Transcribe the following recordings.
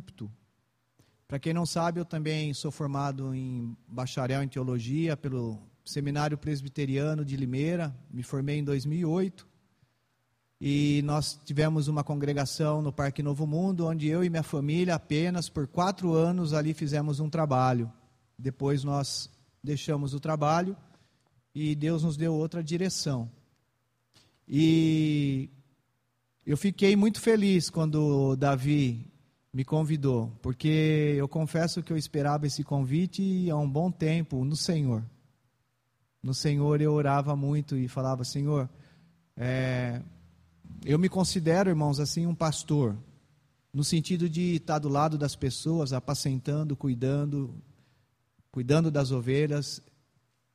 púlpito. Para quem não sabe, eu também sou formado em bacharel em teologia pelo Seminário Presbiteriano de Limeira, me formei em 2008. E nós tivemos uma congregação no Parque Novo Mundo, onde eu e minha família, apenas por quatro anos, ali fizemos um trabalho. Depois nós deixamos o trabalho e Deus nos deu outra direção. E eu fiquei muito feliz quando Davi me convidou, porque eu confesso que eu esperava esse convite há um bom tempo no Senhor. No Senhor eu orava muito e falava: Senhor, é, eu me considero, irmãos, assim, um pastor, no sentido de estar do lado das pessoas, apacentando, cuidando, cuidando das ovelhas.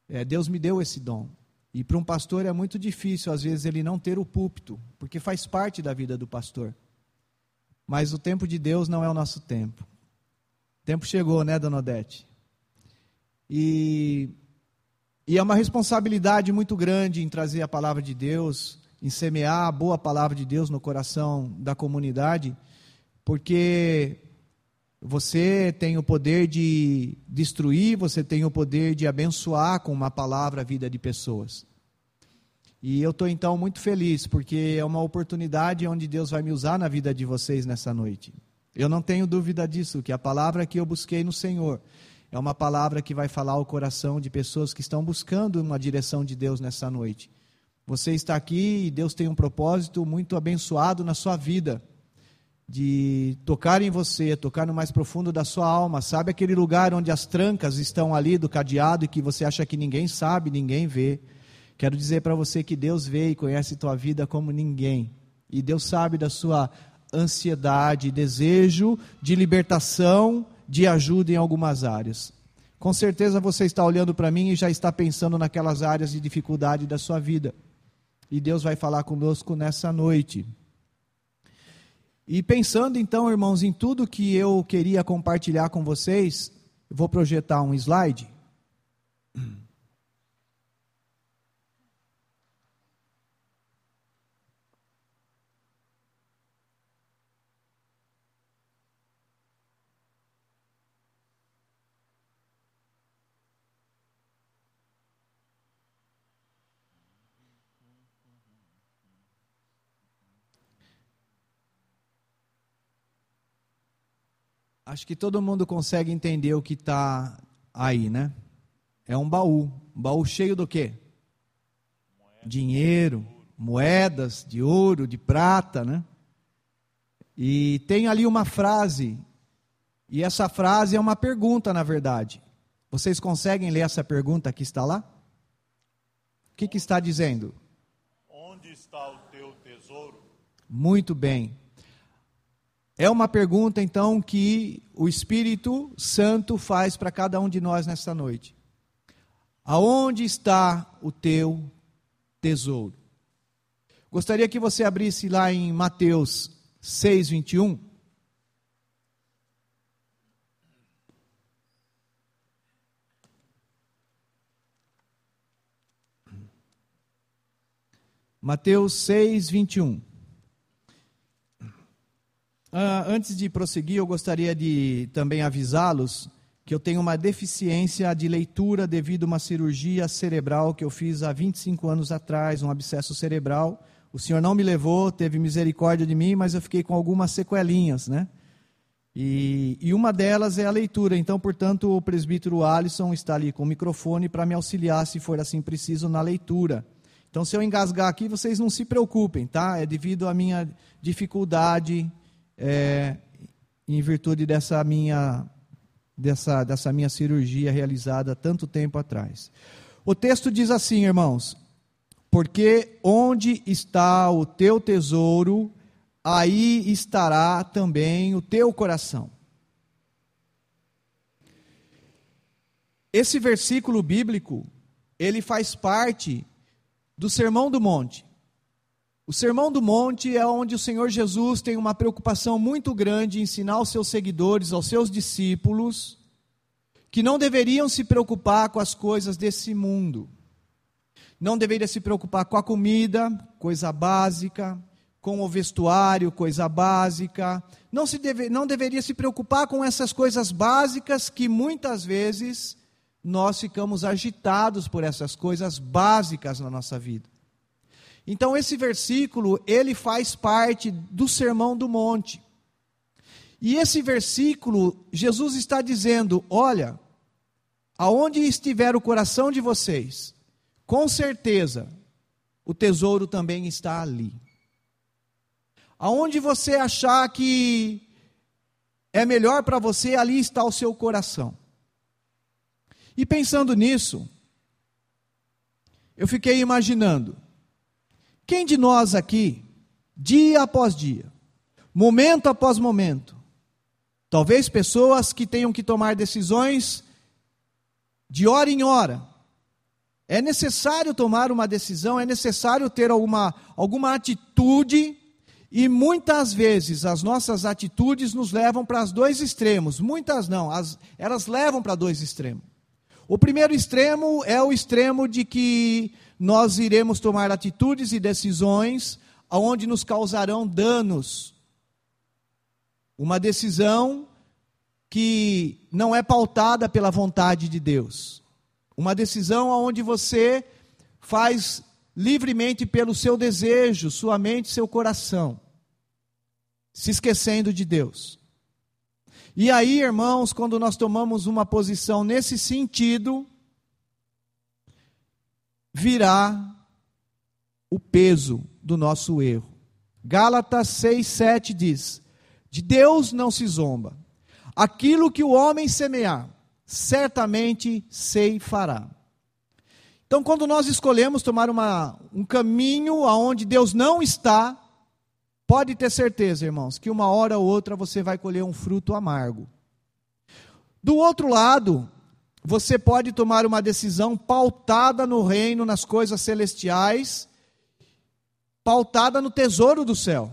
É, Deus me deu esse dom. E para um pastor é muito difícil, às vezes, ele não ter o púlpito, porque faz parte da vida do pastor. Mas o tempo de Deus não é o nosso tempo. O tempo chegou, né, dona Odete? E, e é uma responsabilidade muito grande em trazer a palavra de Deus, em semear a boa palavra de Deus no coração da comunidade, porque você tem o poder de destruir, você tem o poder de abençoar com uma palavra a vida de pessoas. E eu estou então muito feliz, porque é uma oportunidade onde Deus vai me usar na vida de vocês nessa noite. Eu não tenho dúvida disso, que a palavra que eu busquei no Senhor é uma palavra que vai falar ao coração de pessoas que estão buscando uma direção de Deus nessa noite. Você está aqui e Deus tem um propósito muito abençoado na sua vida, de tocar em você, tocar no mais profundo da sua alma. Sabe aquele lugar onde as trancas estão ali do cadeado e que você acha que ninguém sabe, ninguém vê? Quero dizer para você que Deus vê e conhece tua vida como ninguém. E Deus sabe da sua ansiedade, desejo de libertação, de ajuda em algumas áreas. Com certeza você está olhando para mim e já está pensando naquelas áreas de dificuldade da sua vida. E Deus vai falar conosco nessa noite. E pensando então, irmãos, em tudo que eu queria compartilhar com vocês, vou projetar um slide. Acho que todo mundo consegue entender o que está aí, né? É um baú. Um baú cheio do quê? Dinheiro, moedas de ouro, de prata, né? E tem ali uma frase, e essa frase é uma pergunta, na verdade. Vocês conseguem ler essa pergunta que está lá? O que, que está dizendo? Onde está o teu tesouro? Muito bem. É uma pergunta, então, que o Espírito Santo faz para cada um de nós nessa noite. Aonde está o teu tesouro? Gostaria que você abrisse lá em Mateus 6, 21. Mateus 6, 21. Uh, antes de prosseguir, eu gostaria de também avisá-los que eu tenho uma deficiência de leitura devido a uma cirurgia cerebral que eu fiz há 25 anos atrás, um abscesso cerebral. O Senhor não me levou, teve misericórdia de mim, mas eu fiquei com algumas sequelinhas, né? E, e uma delas é a leitura. Então, portanto, o presbítero Alisson está ali com o microfone para me auxiliar, se for assim preciso, na leitura. Então, se eu engasgar aqui, vocês não se preocupem, tá? É devido à minha dificuldade é, em virtude dessa minha, dessa, dessa minha cirurgia realizada tanto tempo atrás. O texto diz assim, irmãos: Porque onde está o teu tesouro, aí estará também o teu coração. Esse versículo bíblico, ele faz parte do Sermão do Monte. O Sermão do Monte é onde o Senhor Jesus tem uma preocupação muito grande em ensinar aos seus seguidores, aos seus discípulos, que não deveriam se preocupar com as coisas desse mundo. Não deveria se preocupar com a comida, coisa básica, com o vestuário, coisa básica. Não, se deve, não deveria se preocupar com essas coisas básicas que muitas vezes nós ficamos agitados por essas coisas básicas na nossa vida. Então esse versículo, ele faz parte do Sermão do Monte. E esse versículo, Jesus está dizendo: olha, aonde estiver o coração de vocês, com certeza o tesouro também está ali. Aonde você achar que é melhor para você, ali está o seu coração. E pensando nisso, eu fiquei imaginando: quem de nós aqui, dia após dia, momento após momento, talvez pessoas que tenham que tomar decisões de hora em hora, é necessário tomar uma decisão, é necessário ter alguma, alguma atitude e muitas vezes as nossas atitudes nos levam para os dois extremos. Muitas não, as, elas levam para dois extremos. O primeiro extremo é o extremo de que nós iremos tomar atitudes e decisões aonde nos causarão danos. Uma decisão que não é pautada pela vontade de Deus. Uma decisão onde você faz livremente pelo seu desejo, sua mente, seu coração se esquecendo de Deus. E aí, irmãos, quando nós tomamos uma posição nesse sentido, virá o peso do nosso erro. Gálatas 6, 7 diz: De Deus não se zomba. Aquilo que o homem semear, certamente sei fará. Então, quando nós escolhemos tomar uma, um caminho aonde Deus não está, Pode ter certeza, irmãos, que uma hora ou outra você vai colher um fruto amargo. Do outro lado, você pode tomar uma decisão pautada no reino, nas coisas celestiais, pautada no tesouro do céu.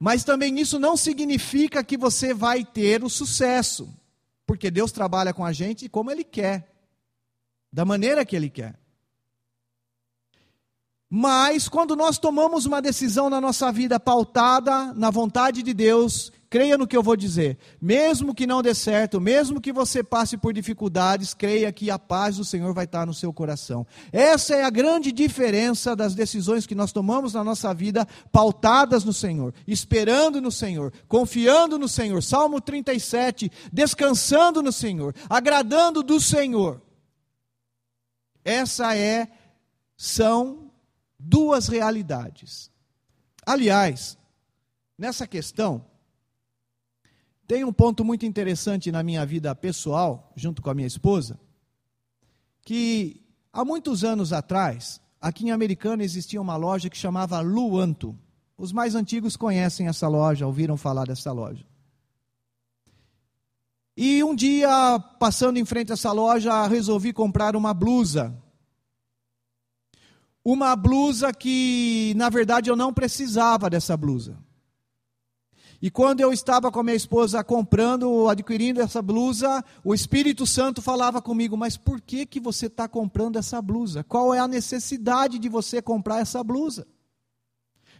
Mas também isso não significa que você vai ter o sucesso, porque Deus trabalha com a gente como Ele quer, da maneira que Ele quer. Mas quando nós tomamos uma decisão na nossa vida pautada na vontade de Deus, creia no que eu vou dizer. Mesmo que não dê certo, mesmo que você passe por dificuldades, creia que a paz do Senhor vai estar no seu coração. Essa é a grande diferença das decisões que nós tomamos na nossa vida, pautadas no Senhor, esperando no Senhor, confiando no Senhor. Salmo 37, descansando no Senhor, agradando do Senhor. Essa é são duas realidades. Aliás, nessa questão, tem um ponto muito interessante na minha vida pessoal, junto com a minha esposa, que há muitos anos atrás, aqui em Americana existia uma loja que chamava Luanto. Os mais antigos conhecem essa loja, ouviram falar dessa loja. E um dia, passando em frente a essa loja, resolvi comprar uma blusa uma blusa que, na verdade, eu não precisava dessa blusa. E quando eu estava com a minha esposa comprando, adquirindo essa blusa, o Espírito Santo falava comigo: Mas por que, que você está comprando essa blusa? Qual é a necessidade de você comprar essa blusa?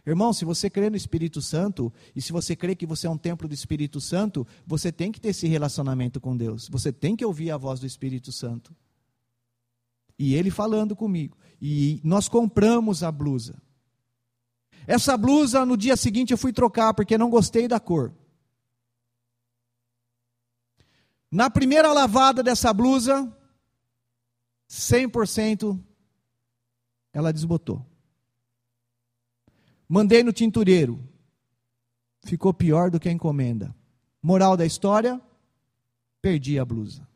Irmão, se você crê no Espírito Santo, e se você crê que você é um templo do Espírito Santo, você tem que ter esse relacionamento com Deus. Você tem que ouvir a voz do Espírito Santo. E ele falando comigo. E nós compramos a blusa. Essa blusa, no dia seguinte, eu fui trocar porque não gostei da cor. Na primeira lavada dessa blusa, 100% ela desbotou. Mandei no tintureiro. Ficou pior do que a encomenda. Moral da história: perdi a blusa.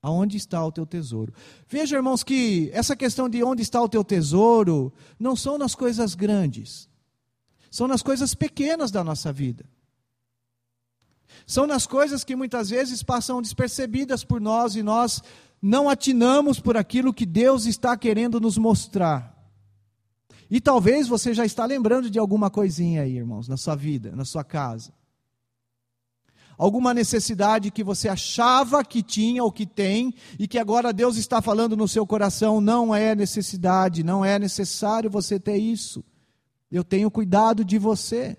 Aonde está o teu tesouro? Veja, irmãos, que essa questão de onde está o teu tesouro não são nas coisas grandes, são nas coisas pequenas da nossa vida. São nas coisas que muitas vezes passam despercebidas por nós e nós não atinamos por aquilo que Deus está querendo nos mostrar. E talvez você já está lembrando de alguma coisinha aí, irmãos, na sua vida, na sua casa alguma necessidade que você achava que tinha ou que tem, e que agora Deus está falando no seu coração: não é necessidade, não é necessário você ter isso. Eu tenho cuidado de você.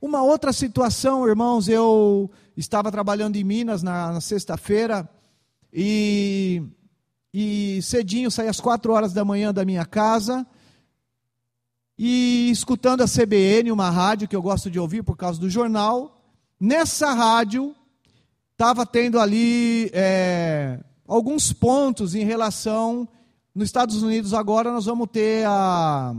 Uma outra situação, irmãos, eu estava trabalhando em Minas na, na sexta-feira e, e cedinho, saí às quatro horas da manhã da minha casa e escutando a CBN, uma rádio que eu gosto de ouvir por causa do jornal. Nessa rádio estava tendo ali é, alguns pontos em relação. Nos Estados Unidos agora nós vamos ter a.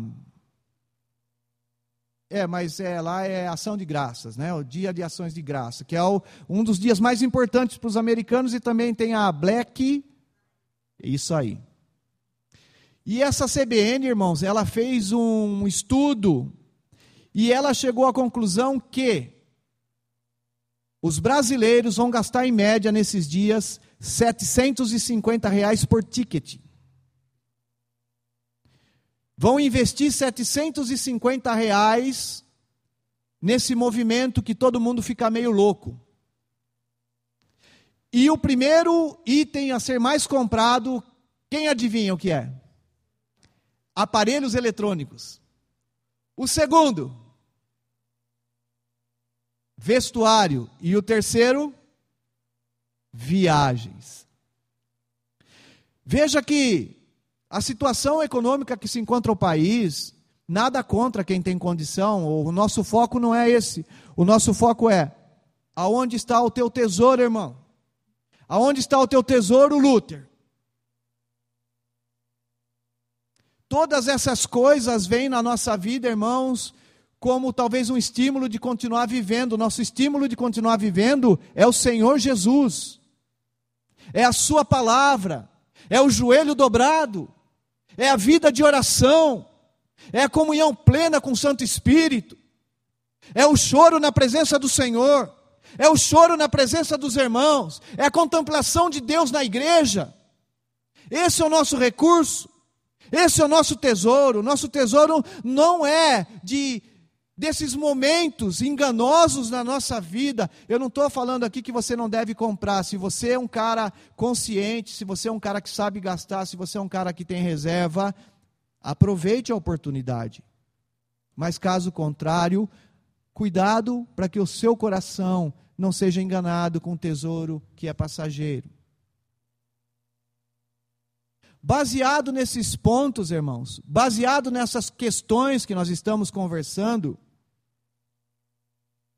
É, mas é, lá é ação de graças, né? O dia de ações de graça, que é o, um dos dias mais importantes para os americanos e também tem a Black. Isso aí. E essa CBN, irmãos, ela fez um estudo e ela chegou à conclusão que os brasileiros vão gastar em média nesses dias 750 reais por ticket. Vão investir 750 reais nesse movimento que todo mundo fica meio louco. E o primeiro item a ser mais comprado, quem adivinha o que é? Aparelhos eletrônicos. O segundo, vestuário. E o terceiro, viagens. Veja que a situação econômica que se encontra o país, nada contra quem tem condição, o nosso foco não é esse. O nosso foco é: aonde está o teu tesouro, irmão? Aonde está o teu tesouro, Luther? Todas essas coisas vêm na nossa vida, irmãos, como talvez um estímulo de continuar vivendo. Nosso estímulo de continuar vivendo é o Senhor Jesus, é a Sua palavra, é o joelho dobrado, é a vida de oração, é a comunhão plena com o Santo Espírito, é o choro na presença do Senhor, é o choro na presença dos irmãos, é a contemplação de Deus na igreja. Esse é o nosso recurso, esse é o nosso tesouro. Nosso tesouro não é de desses momentos enganosos na nossa vida. Eu não estou falando aqui que você não deve comprar. Se você é um cara consciente, se você é um cara que sabe gastar, se você é um cara que tem reserva, aproveite a oportunidade. Mas caso contrário, cuidado para que o seu coração não seja enganado com um tesouro que é passageiro. Baseado nesses pontos, irmãos, baseado nessas questões que nós estamos conversando,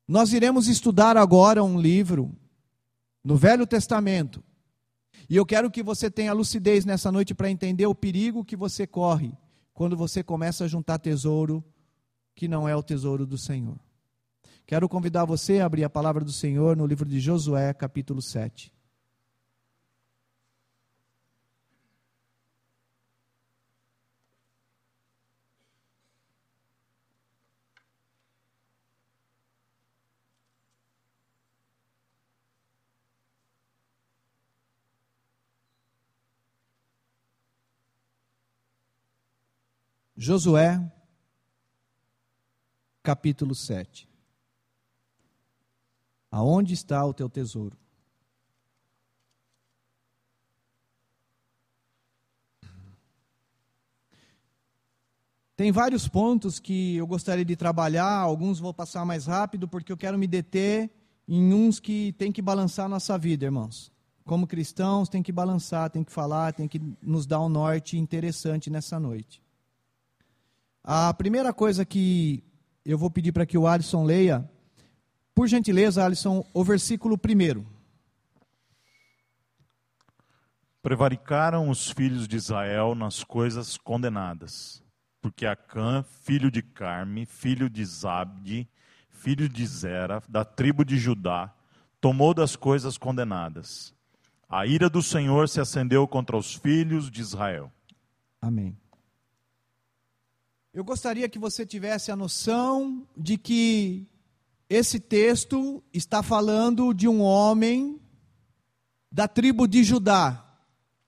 nós iremos estudar agora um livro no Velho Testamento. E eu quero que você tenha lucidez nessa noite para entender o perigo que você corre quando você começa a juntar tesouro que não é o tesouro do Senhor. Quero convidar você a abrir a palavra do Senhor no livro de Josué, capítulo 7. Josué, capítulo 7. Aonde está o teu tesouro? Tem vários pontos que eu gostaria de trabalhar, alguns vou passar mais rápido, porque eu quero me deter em uns que tem que balançar a nossa vida, irmãos. Como cristãos, tem que balançar, tem que falar, tem que nos dar um norte interessante nessa noite. A primeira coisa que eu vou pedir para que o Alisson leia, por gentileza, Alisson, o versículo primeiro. Prevaricaram os filhos de Israel nas coisas condenadas, porque Acã, filho de Carme, filho de Zabde, filho de Zera, da tribo de Judá, tomou das coisas condenadas. A ira do Senhor se acendeu contra os filhos de Israel. Amém. Eu gostaria que você tivesse a noção de que esse texto está falando de um homem da tribo de Judá,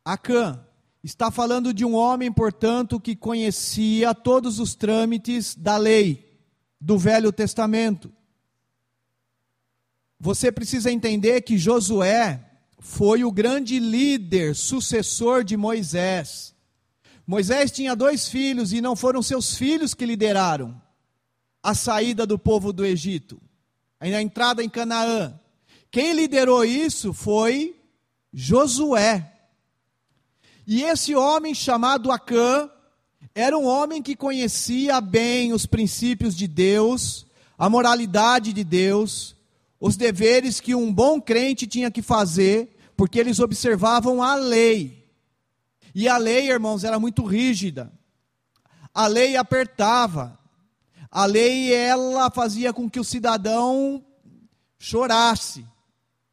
Acã. Está falando de um homem, portanto, que conhecia todos os trâmites da lei do Velho Testamento. Você precisa entender que Josué foi o grande líder, sucessor de Moisés. Moisés tinha dois filhos e não foram seus filhos que lideraram a saída do povo do Egito, a entrada em Canaã. Quem liderou isso foi Josué. E esse homem chamado Acã era um homem que conhecia bem os princípios de Deus, a moralidade de Deus, os deveres que um bom crente tinha que fazer, porque eles observavam a lei. E a lei, irmãos, era muito rígida. A lei apertava. A lei ela fazia com que o cidadão chorasse,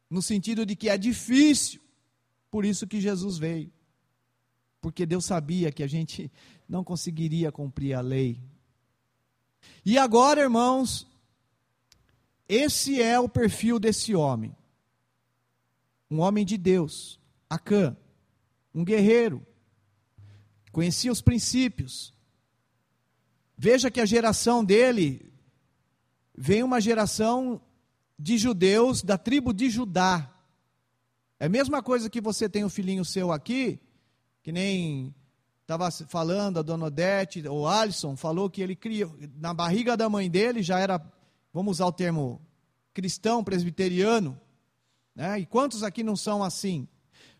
no sentido de que é difícil. Por isso que Jesus veio. Porque Deus sabia que a gente não conseguiria cumprir a lei. E agora, irmãos, esse é o perfil desse homem. Um homem de Deus, Acã, um guerreiro, conhecia os princípios. Veja que a geração dele vem uma geração de judeus da tribo de Judá. É a mesma coisa que você tem o um filhinho seu aqui, que nem estava falando a dona Odete, ou Alisson, falou que ele criou, na barriga da mãe dele já era vamos usar o termo cristão, presbiteriano, né? e quantos aqui não são assim?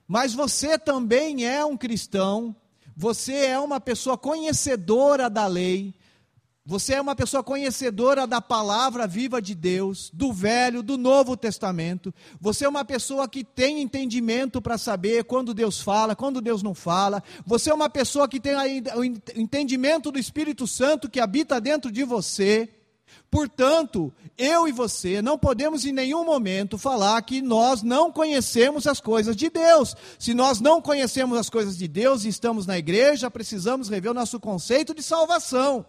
Mas você também é um cristão, você é uma pessoa conhecedora da lei, você é uma pessoa conhecedora da palavra viva de Deus, do Velho, do Novo Testamento. Você é uma pessoa que tem entendimento para saber quando Deus fala, quando Deus não fala. Você é uma pessoa que tem o entendimento do Espírito Santo que habita dentro de você. Portanto, eu e você não podemos em nenhum momento falar que nós não conhecemos as coisas de Deus. Se nós não conhecemos as coisas de Deus e estamos na igreja, precisamos rever o nosso conceito de salvação.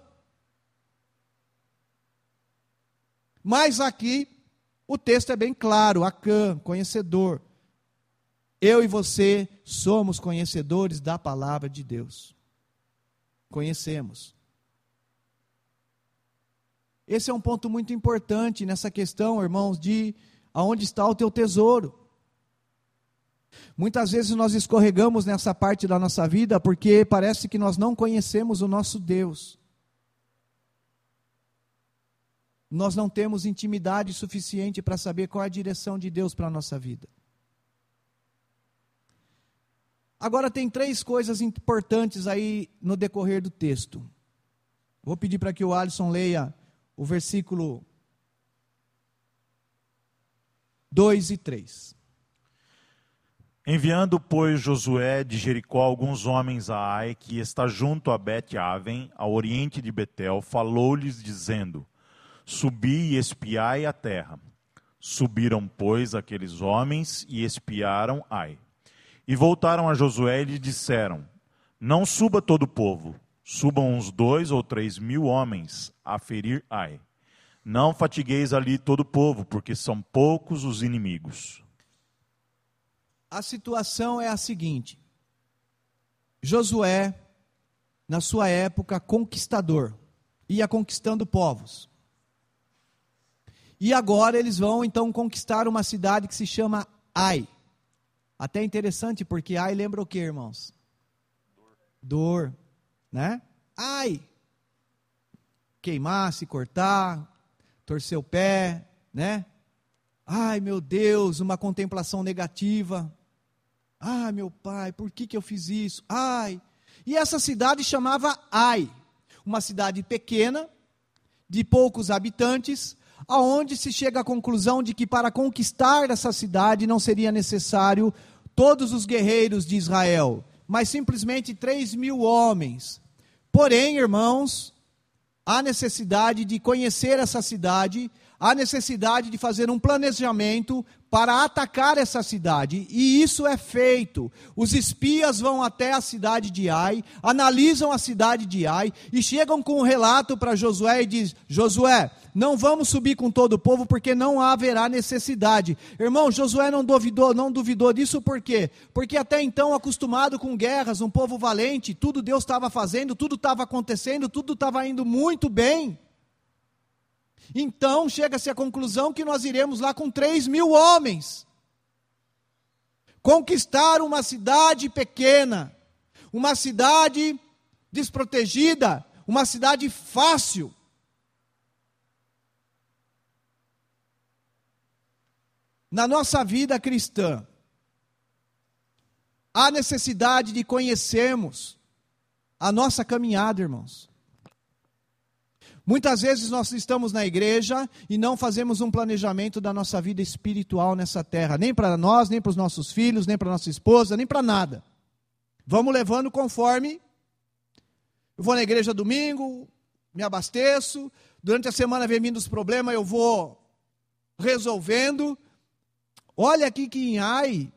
Mas aqui o texto é bem claro: Acã, conhecedor. Eu e você somos conhecedores da palavra de Deus. Conhecemos. Esse é um ponto muito importante nessa questão, irmãos, de aonde está o teu tesouro. Muitas vezes nós escorregamos nessa parte da nossa vida porque parece que nós não conhecemos o nosso Deus. Nós não temos intimidade suficiente para saber qual é a direção de Deus para a nossa vida. Agora, tem três coisas importantes aí no decorrer do texto. Vou pedir para que o Alisson leia o versículo 2 e 3. Enviando, pois, Josué de Jericó alguns homens a Ai, que está junto a Bet-Aven, ao oriente de Betel, falou-lhes, dizendo: Subi e espiai a terra. Subiram, pois, aqueles homens e espiaram Ai. E voltaram a Josué e lhe disseram: Não suba todo o povo, subam uns dois ou três mil homens a ferir Ai. Não fatigueis ali todo o povo, porque são poucos os inimigos. A situação é a seguinte: Josué, na sua época, conquistador, ia conquistando povos. E agora eles vão então conquistar uma cidade que se chama Ai. Até interessante, porque Ai lembra o que, irmãos? Dor. Dor né? Ai, queimar, se cortar, torcer o pé, né? Ai, meu Deus, uma contemplação negativa. Ai, meu pai, por que, que eu fiz isso? Ai. E essa cidade chamava Ai, uma cidade pequena, de poucos habitantes, aonde se chega à conclusão de que para conquistar essa cidade não seria necessário todos os guerreiros de Israel, mas simplesmente 3 mil homens. Porém, irmãos, há necessidade de conhecer essa cidade, há necessidade de fazer um planejamento para atacar essa cidade, e isso é feito. Os espias vão até a cidade de Ai, analisam a cidade de Ai e chegam com um relato para Josué e diz: Josué, não vamos subir com todo o povo porque não haverá necessidade. Irmão, Josué não duvidou, não duvidou disso por quê? Porque até então acostumado com guerras, um povo valente, tudo Deus estava fazendo, tudo estava acontecendo, tudo estava indo muito bem. Então chega-se à conclusão que nós iremos lá com 3 mil homens. Conquistar uma cidade pequena, uma cidade desprotegida, uma cidade fácil. Na nossa vida cristã, há necessidade de conhecermos a nossa caminhada, irmãos. Muitas vezes nós estamos na igreja e não fazemos um planejamento da nossa vida espiritual nessa terra, nem para nós, nem para os nossos filhos, nem para nossa esposa, nem para nada. Vamos levando conforme. Eu vou na igreja domingo, me abasteço, durante a semana vem vindo os problemas, eu vou resolvendo. Olha aqui que em Ai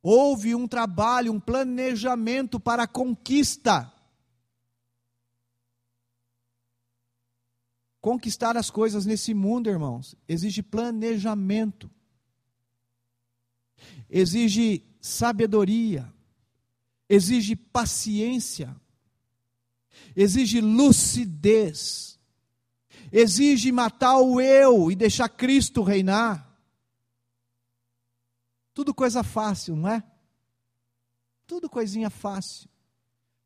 houve um trabalho, um planejamento para a conquista Conquistar as coisas nesse mundo, irmãos, exige planejamento, exige sabedoria, exige paciência, exige lucidez, exige matar o eu e deixar Cristo reinar. Tudo coisa fácil, não é? Tudo coisinha fácil.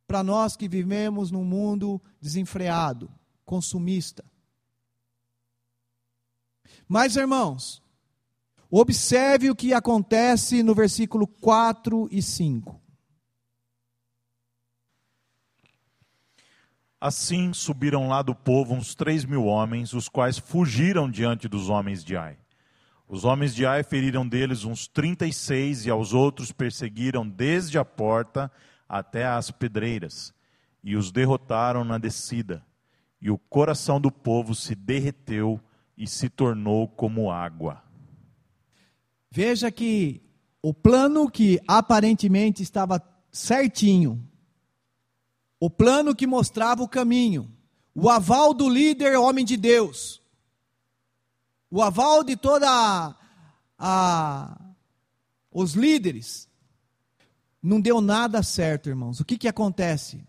Para nós que vivemos num mundo desenfreado, consumista. Mas, irmãos, observe o que acontece no versículo 4 e 5. Assim subiram lá do povo uns três mil homens, os quais fugiram diante dos homens de Ai. Os homens de Ai feriram deles uns trinta e seis, e aos outros perseguiram desde a porta até as pedreiras, e os derrotaram na descida. E o coração do povo se derreteu e se tornou como água. Veja que o plano que aparentemente estava certinho, o plano que mostrava o caminho, o aval do líder homem de Deus, o aval de toda a, a os líderes, não deu nada certo, irmãos. O que que acontece?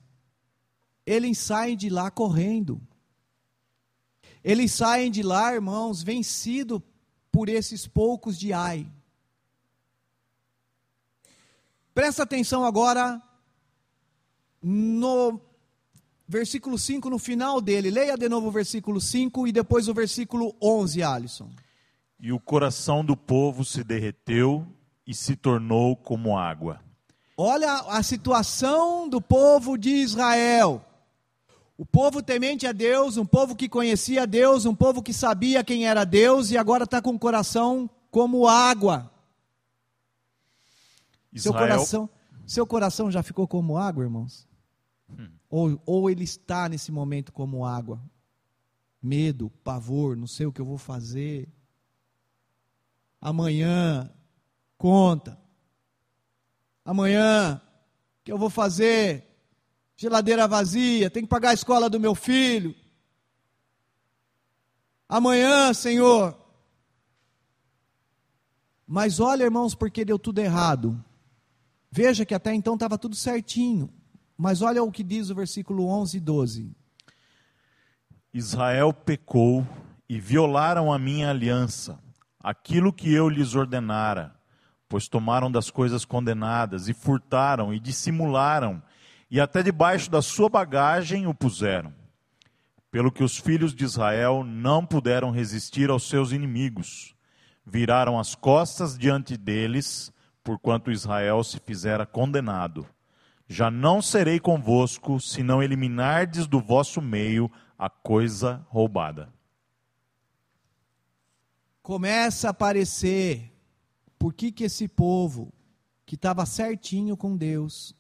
Eles saem de lá correndo. Eles saem de lá, irmãos, vencido por esses poucos de ai. Presta atenção agora no versículo 5, no final dele. Leia de novo o versículo 5 e depois o versículo 11, Alisson. E o coração do povo se derreteu e se tornou como água. Olha a situação do povo de Israel. O povo temente a Deus, um povo que conhecia Deus, um povo que sabia quem era Deus e agora está com o coração como água. Israel... Seu coração, seu coração já ficou como água, irmãos? Hum. Ou, ou ele está nesse momento como água? Medo, pavor, não sei o que eu vou fazer. Amanhã, conta. Amanhã, o que eu vou fazer? Geladeira vazia, tem que pagar a escola do meu filho. Amanhã, Senhor. Mas olha, irmãos, porque deu tudo errado. Veja que até então estava tudo certinho. Mas olha o que diz o versículo 11 e 12. Israel pecou e violaram a minha aliança, aquilo que eu lhes ordenara, pois tomaram das coisas condenadas e furtaram e dissimularam e até debaixo da sua bagagem o puseram. Pelo que os filhos de Israel não puderam resistir aos seus inimigos, viraram as costas diante deles, porquanto Israel se fizera condenado. Já não serei convosco, se não eliminardes do vosso meio a coisa roubada. Começa a aparecer por que, que esse povo, que estava certinho com Deus,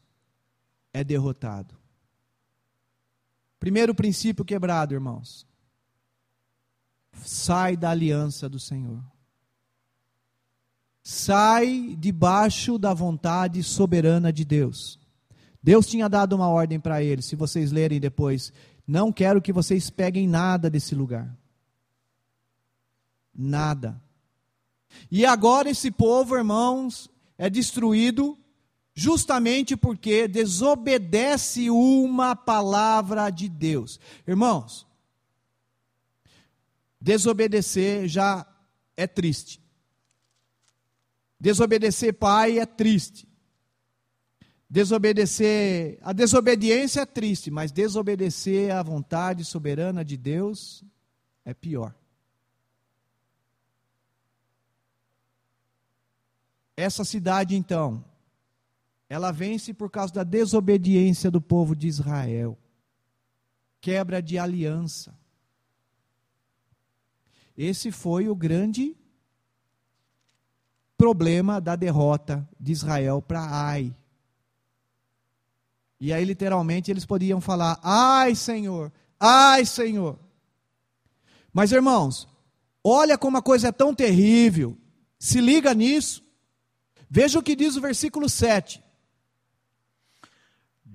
é derrotado. Primeiro princípio quebrado, irmãos. Sai da aliança do Senhor. Sai debaixo da vontade soberana de Deus. Deus tinha dado uma ordem para eles, se vocês lerem depois. Não quero que vocês peguem nada desse lugar. Nada. E agora esse povo, irmãos, é destruído justamente porque desobedece uma palavra de Deus. Irmãos, desobedecer já é triste. Desobedecer pai é triste. Desobedecer, a desobediência é triste, mas desobedecer à vontade soberana de Deus é pior. Essa cidade, então, ela vence por causa da desobediência do povo de Israel, quebra de aliança. Esse foi o grande problema da derrota de Israel para Ai. E aí, literalmente, eles podiam falar: Ai, Senhor, ai, Senhor. Mas, irmãos, olha como a coisa é tão terrível. Se liga nisso. Veja o que diz o versículo 7.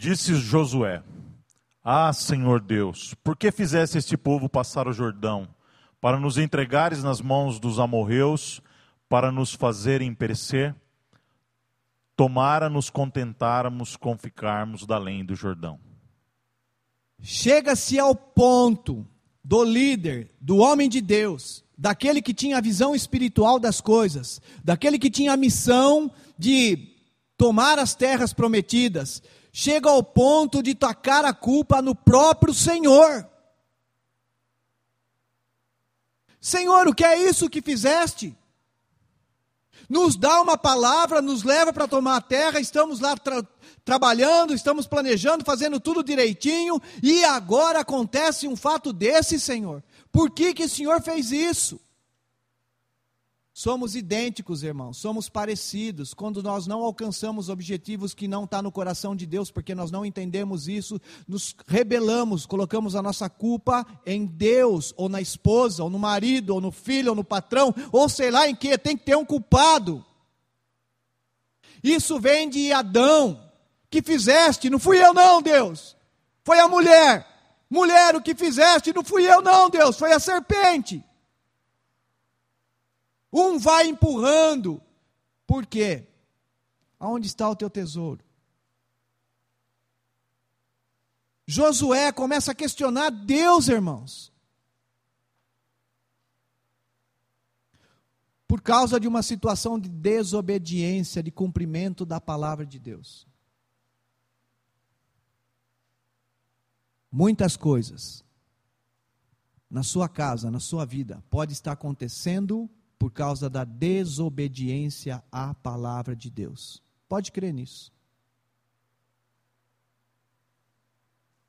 Disse Josué: Ah, Senhor Deus, por que fizesse este povo passar o Jordão, para nos entregares nas mãos dos amorreus, para nos fazerem perecer? Tomara nos contentáramos com ficarmos da além do Jordão. Chega-se ao ponto do líder, do homem de Deus, daquele que tinha a visão espiritual das coisas, daquele que tinha a missão de tomar as terras prometidas, chega ao ponto de tacar a culpa no próprio Senhor. Senhor, o que é isso que fizeste? nos dá uma palavra, nos leva para tomar a terra, estamos lá tra trabalhando, estamos planejando, fazendo tudo direitinho, e agora acontece um fato desse, Senhor. Por que, que o Senhor fez isso? Somos idênticos, irmãos, somos parecidos. Quando nós não alcançamos objetivos que não estão tá no coração de Deus, porque nós não entendemos isso, nos rebelamos, colocamos a nossa culpa em Deus, ou na esposa, ou no marido, ou no filho, ou no patrão, ou sei lá em que, tem que ter um culpado. Isso vem de Adão, que fizeste, não fui eu não, Deus, foi a mulher. Mulher, o que fizeste, não fui eu não, Deus, foi a serpente. Um vai empurrando. Por quê? Aonde está o teu tesouro? Josué começa a questionar Deus, irmãos. Por causa de uma situação de desobediência, de cumprimento da palavra de Deus. Muitas coisas na sua casa, na sua vida, pode estar acontecendo por causa da desobediência à palavra de Deus. Pode crer nisso.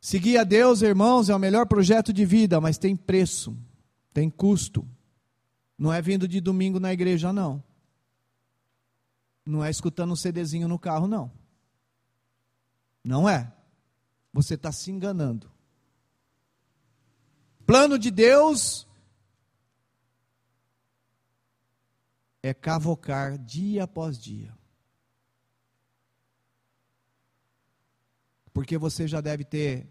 Seguir a Deus, irmãos, é o melhor projeto de vida, mas tem preço, tem custo. Não é vindo de domingo na igreja, não. Não é escutando um CDzinho no carro, não. Não é. Você está se enganando. Plano de Deus é cavocar dia após dia. Porque você já deve ter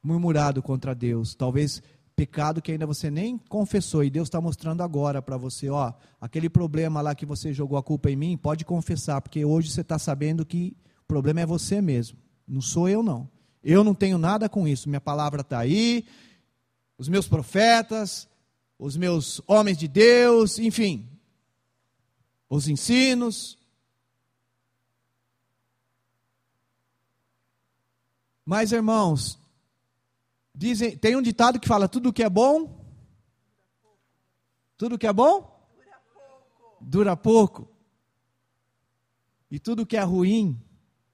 murmurado contra Deus, talvez pecado que ainda você nem confessou e Deus está mostrando agora para você, ó, aquele problema lá que você jogou a culpa em mim, pode confessar, porque hoje você está sabendo que o problema é você mesmo, não sou eu não. Eu não tenho nada com isso, minha palavra está aí, os meus profetas, os meus homens de Deus, enfim, os ensinos. Mas, irmãos, dizem, tem um ditado que fala: tudo que é bom, tudo que é bom, dura pouco. Dura pouco. E tudo que é ruim,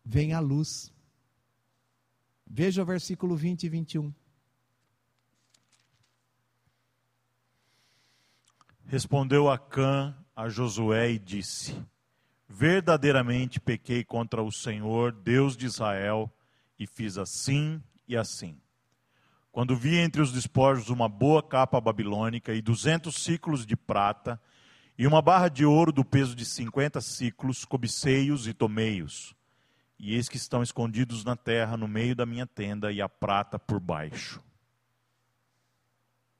vem à luz. Veja o versículo 20 e 21. Respondeu Acã a Josué e disse: Verdadeiramente pequei contra o Senhor, Deus de Israel, e fiz assim e assim. Quando vi entre os despojos uma boa capa babilônica e duzentos ciclos de prata, e uma barra de ouro do peso de cinquenta ciclos, cobicei-os e tomei-os. E eis que estão escondidos na terra, no meio da minha tenda, e a prata por baixo.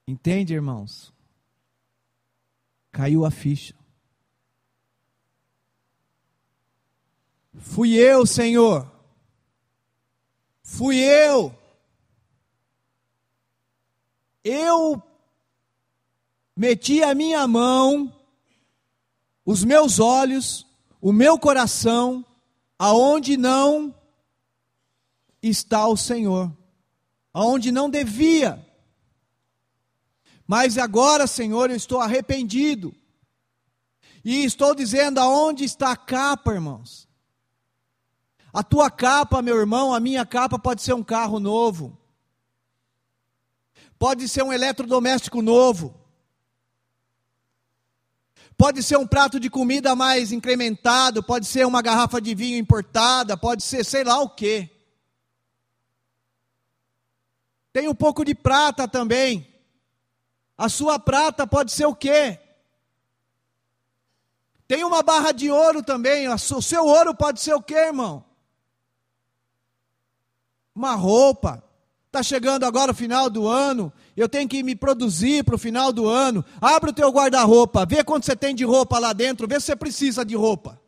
Entende, irmãos? Caiu a ficha. Fui eu, Senhor. Fui eu. Eu meti a minha mão, os meus olhos, o meu coração aonde não está o Senhor, aonde não devia. Mas agora, Senhor, eu estou arrependido. E estou dizendo aonde está a capa, irmãos. A tua capa, meu irmão, a minha capa pode ser um carro novo. Pode ser um eletrodoméstico novo. Pode ser um prato de comida mais incrementado, pode ser uma garrafa de vinho importada, pode ser sei lá o quê. Tem um pouco de prata também. A sua prata pode ser o quê? Tem uma barra de ouro também. O seu ouro pode ser o quê, irmão? Uma roupa. Está chegando agora o final do ano, eu tenho que me produzir para o final do ano. Abre o teu guarda-roupa, vê quanto você tem de roupa lá dentro, vê se você precisa de roupa.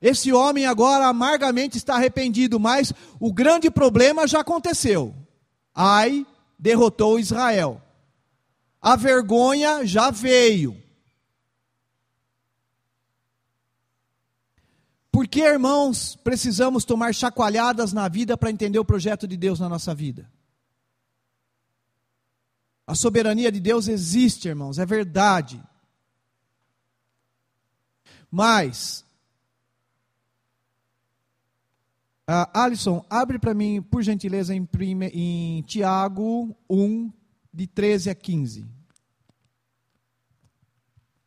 Esse homem agora amargamente está arrependido, mas o grande problema já aconteceu. Ai derrotou Israel. A vergonha já veio. Por que, irmãos, precisamos tomar chacoalhadas na vida para entender o projeto de Deus na nossa vida? A soberania de Deus existe, irmãos, é verdade. Mas, uh, Alisson, abre para mim, por gentileza, em, em Tiago 1, de 13 a 15.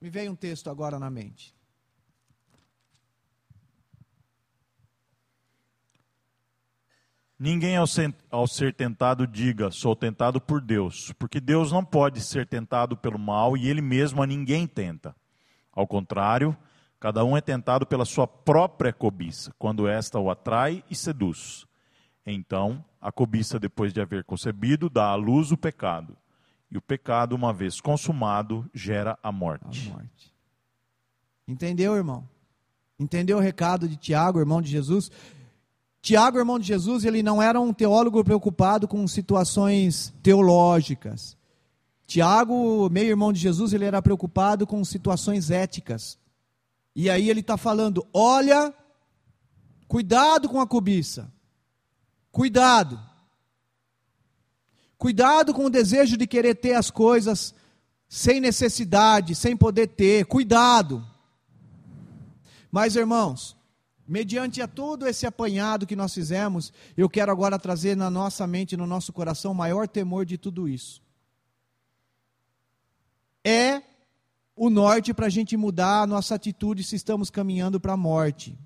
Me veio um texto agora na mente. Ninguém ao ser tentado diga, sou tentado por Deus, porque Deus não pode ser tentado pelo mal e ele mesmo a ninguém tenta. Ao contrário, cada um é tentado pela sua própria cobiça, quando esta o atrai e seduz. Então, a cobiça, depois de haver concebido, dá à luz o pecado. E o pecado, uma vez consumado, gera a morte. A morte. Entendeu, irmão? Entendeu o recado de Tiago, irmão de Jesus? Tiago, irmão de Jesus, ele não era um teólogo preocupado com situações teológicas. Tiago, meio irmão de Jesus, ele era preocupado com situações éticas. E aí ele está falando: olha, cuidado com a cobiça, cuidado. Cuidado com o desejo de querer ter as coisas sem necessidade, sem poder ter, cuidado. Mas irmãos, Mediante a todo esse apanhado que nós fizemos, eu quero agora trazer na nossa mente, no nosso coração, o maior temor de tudo isso. É o norte para a gente mudar a nossa atitude se estamos caminhando para a morte.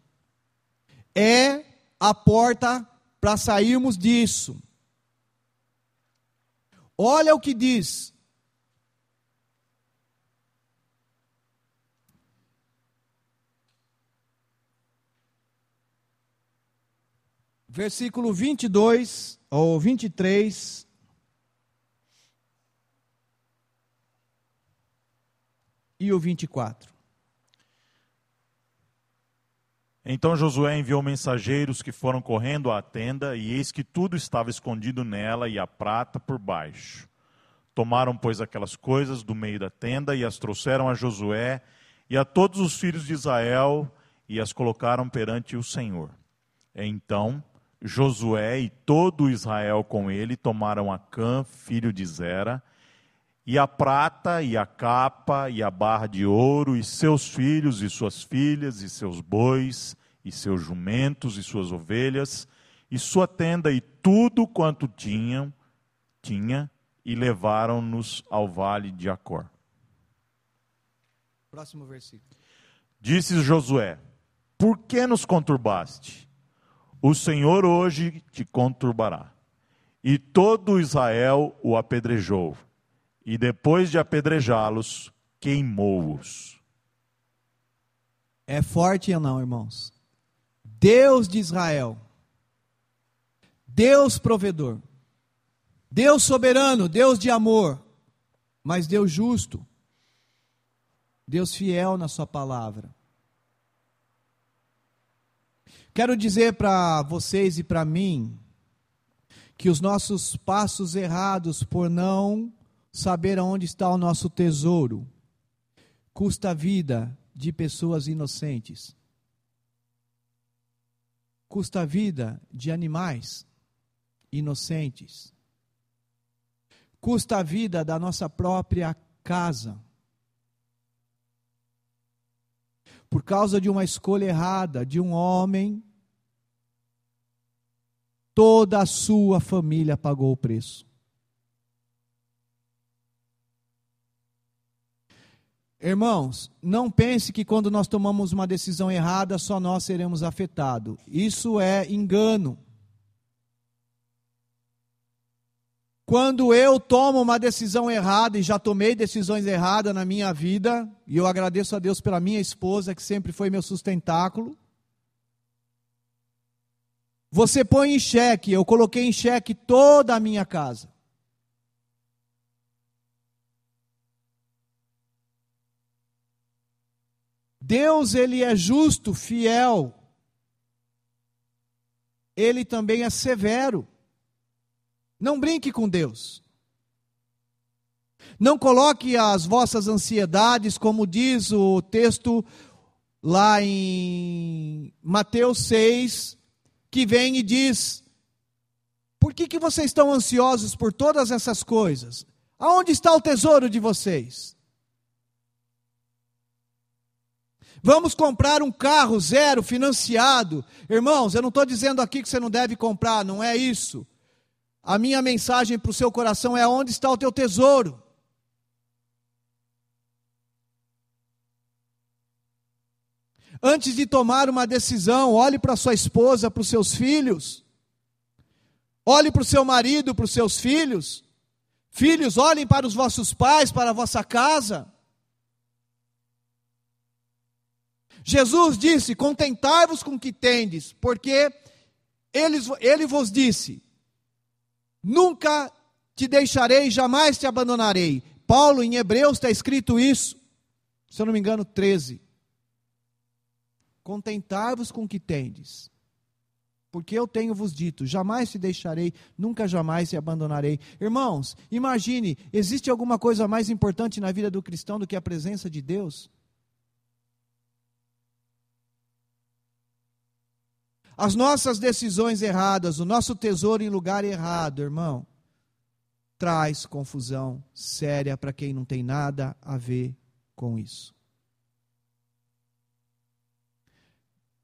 É a porta para sairmos disso. Olha o que diz versículo 22 ou 23. E o 24. Então Josué enviou mensageiros que foram correndo à tenda, e eis que tudo estava escondido nela, e a prata por baixo. Tomaram, pois, aquelas coisas do meio da tenda, e as trouxeram a Josué e a todos os filhos de Israel, e as colocaram perante o Senhor. Então Josué e todo Israel com ele tomaram Acã, filho de Zera, e a prata, e a capa, e a barra de ouro, e seus filhos, e suas filhas, e seus bois, e seus jumentos, e suas ovelhas, e sua tenda, e tudo quanto tinham, tinha, e levaram-nos ao vale de Acor. Próximo versículo. Disse Josué: Por que nos conturbaste? O Senhor hoje te conturbará. E todo Israel o apedrejou, e depois de apedrejá-los, queimou-os. É forte ou não, irmãos? Deus de Israel, Deus provedor, Deus soberano, Deus de amor, mas Deus justo, Deus fiel na Sua palavra. Quero dizer para vocês e para mim que os nossos passos errados por não saber aonde está o nosso tesouro custa a vida de pessoas inocentes. Custa a vida de animais inocentes. Custa a vida da nossa própria casa. Por causa de uma escolha errada de um homem, toda a sua família pagou o preço. Irmãos, não pense que quando nós tomamos uma decisão errada, só nós seremos afetados. Isso é engano. Quando eu tomo uma decisão errada, e já tomei decisões erradas na minha vida, e eu agradeço a Deus pela minha esposa, que sempre foi meu sustentáculo. Você põe em xeque, eu coloquei em xeque toda a minha casa. Deus, ele é justo, fiel. Ele também é severo. Não brinque com Deus. Não coloque as vossas ansiedades, como diz o texto lá em Mateus 6, que vem e diz: Por que, que vocês estão ansiosos por todas essas coisas? Aonde está o tesouro de vocês? Vamos comprar um carro zero financiado. Irmãos, eu não estou dizendo aqui que você não deve comprar, não é isso. A minha mensagem para o seu coração é: onde está o teu tesouro? Antes de tomar uma decisão, olhe para sua esposa, para os seus filhos. Olhe para o seu marido, para os seus filhos. Filhos, olhem para os vossos pais, para a vossa casa. Jesus disse: Contentai-vos com o que tendes, porque ele, ele vos disse: Nunca te deixarei, jamais te abandonarei. Paulo, em Hebreus, está escrito isso, se eu não me engano, 13. Contentai-vos com o que tendes, porque eu tenho vos dito: jamais te deixarei, nunca jamais te abandonarei. Irmãos, imagine: existe alguma coisa mais importante na vida do cristão do que a presença de Deus? As nossas decisões erradas, o nosso tesouro em lugar errado, irmão, traz confusão séria para quem não tem nada a ver com isso.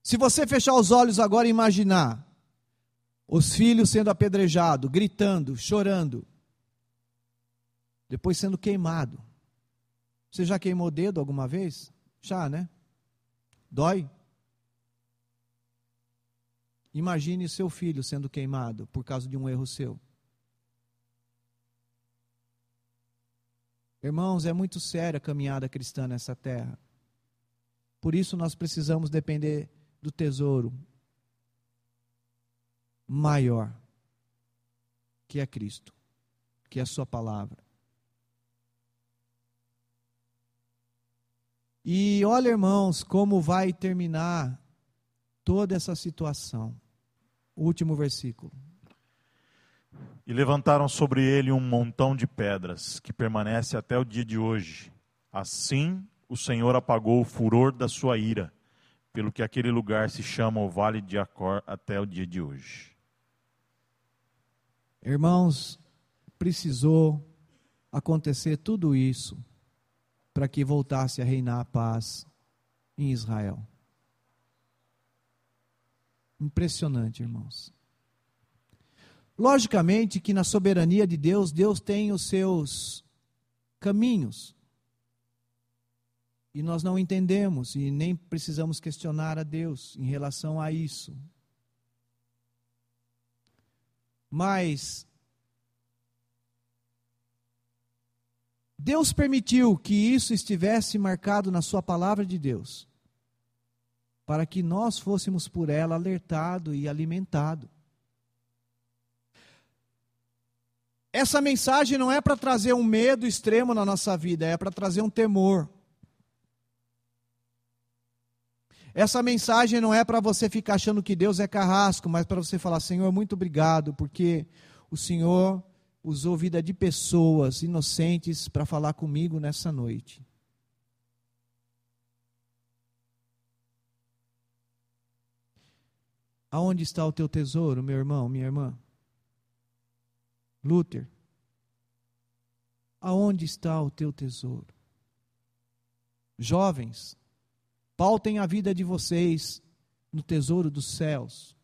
Se você fechar os olhos agora e imaginar os filhos sendo apedrejados, gritando, chorando, depois sendo queimado. Você já queimou o dedo alguma vez? Já, né? Dói? Imagine seu filho sendo queimado por causa de um erro seu. Irmãos, é muito séria a caminhada cristã nessa terra. Por isso nós precisamos depender do tesouro maior, que é Cristo, que é a Sua palavra. E olha, irmãos, como vai terminar toda essa situação. O último versículo. E levantaram sobre ele um montão de pedras, que permanece até o dia de hoje. Assim o Senhor apagou o furor da sua ira, pelo que aquele lugar se chama o Vale de Acor até o dia de hoje. Irmãos, precisou acontecer tudo isso para que voltasse a reinar a paz em Israel. Impressionante, irmãos. Logicamente que na soberania de Deus, Deus tem os seus caminhos. E nós não entendemos e nem precisamos questionar a Deus em relação a isso. Mas Deus permitiu que isso estivesse marcado na Sua palavra de Deus para que nós fôssemos por ela alertado e alimentado. Essa mensagem não é para trazer um medo extremo na nossa vida, é para trazer um temor. Essa mensagem não é para você ficar achando que Deus é carrasco, mas para você falar: Senhor, muito obrigado, porque o Senhor usou vida de pessoas inocentes para falar comigo nessa noite. Aonde está o teu tesouro, meu irmão, minha irmã? Luther, aonde está o teu tesouro? Jovens, pautem a vida de vocês no tesouro dos céus.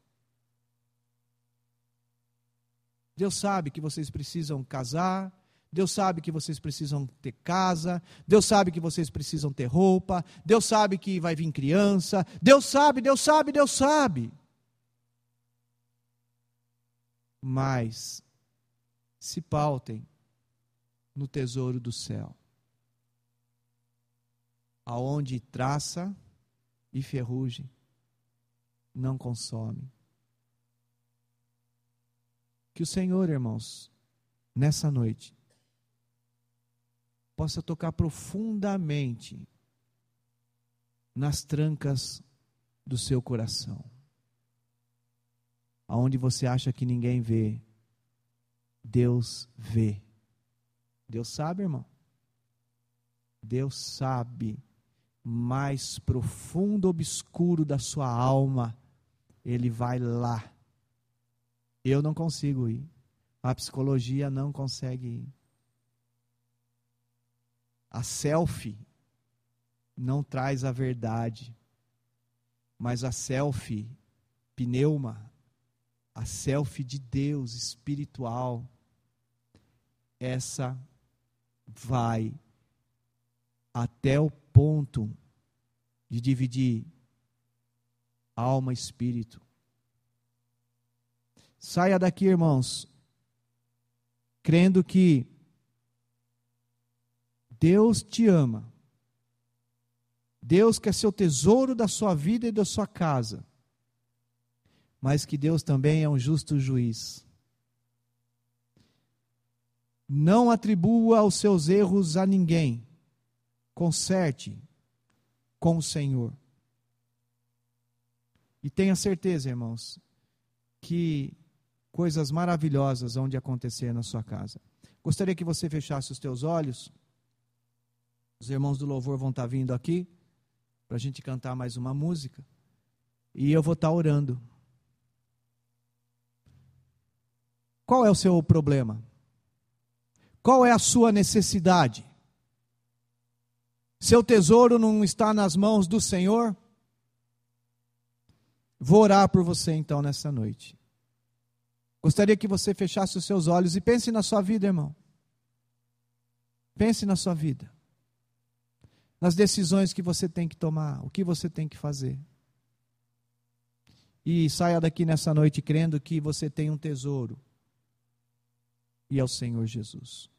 Deus sabe que vocês precisam casar, Deus sabe que vocês precisam ter casa, Deus sabe que vocês precisam ter roupa, Deus sabe que vai vir criança, Deus sabe, Deus sabe, Deus sabe. Mas se pautem no tesouro do céu, aonde traça e ferrugem não consome. Que o Senhor, irmãos, nessa noite, possa tocar profundamente nas trancas do seu coração. Aonde você acha que ninguém vê, Deus vê. Deus sabe, irmão. Deus sabe mais profundo, obscuro da sua alma ele vai lá. Eu não consigo ir. A psicologia não consegue ir. A selfie não traz a verdade. Mas a selfie, pneuma, a selfie de Deus espiritual, essa vai até o ponto de dividir alma e espírito. Saia daqui, irmãos, crendo que Deus te ama. Deus quer ser o tesouro da sua vida e da sua casa. Mas que Deus também é um justo juiz. Não atribua os seus erros a ninguém. Conserte com o Senhor. E tenha certeza, irmãos, que coisas maravilhosas vão de acontecer na sua casa. Gostaria que você fechasse os teus olhos. Os irmãos do louvor vão estar vindo aqui para a gente cantar mais uma música. E eu vou estar orando. Qual é o seu problema? Qual é a sua necessidade? Seu tesouro não está nas mãos do Senhor? Vou orar por você então nessa noite. Gostaria que você fechasse os seus olhos e pense na sua vida, irmão. Pense na sua vida. Nas decisões que você tem que tomar, o que você tem que fazer. E saia daqui nessa noite crendo que você tem um tesouro. E é o Senhor Jesus.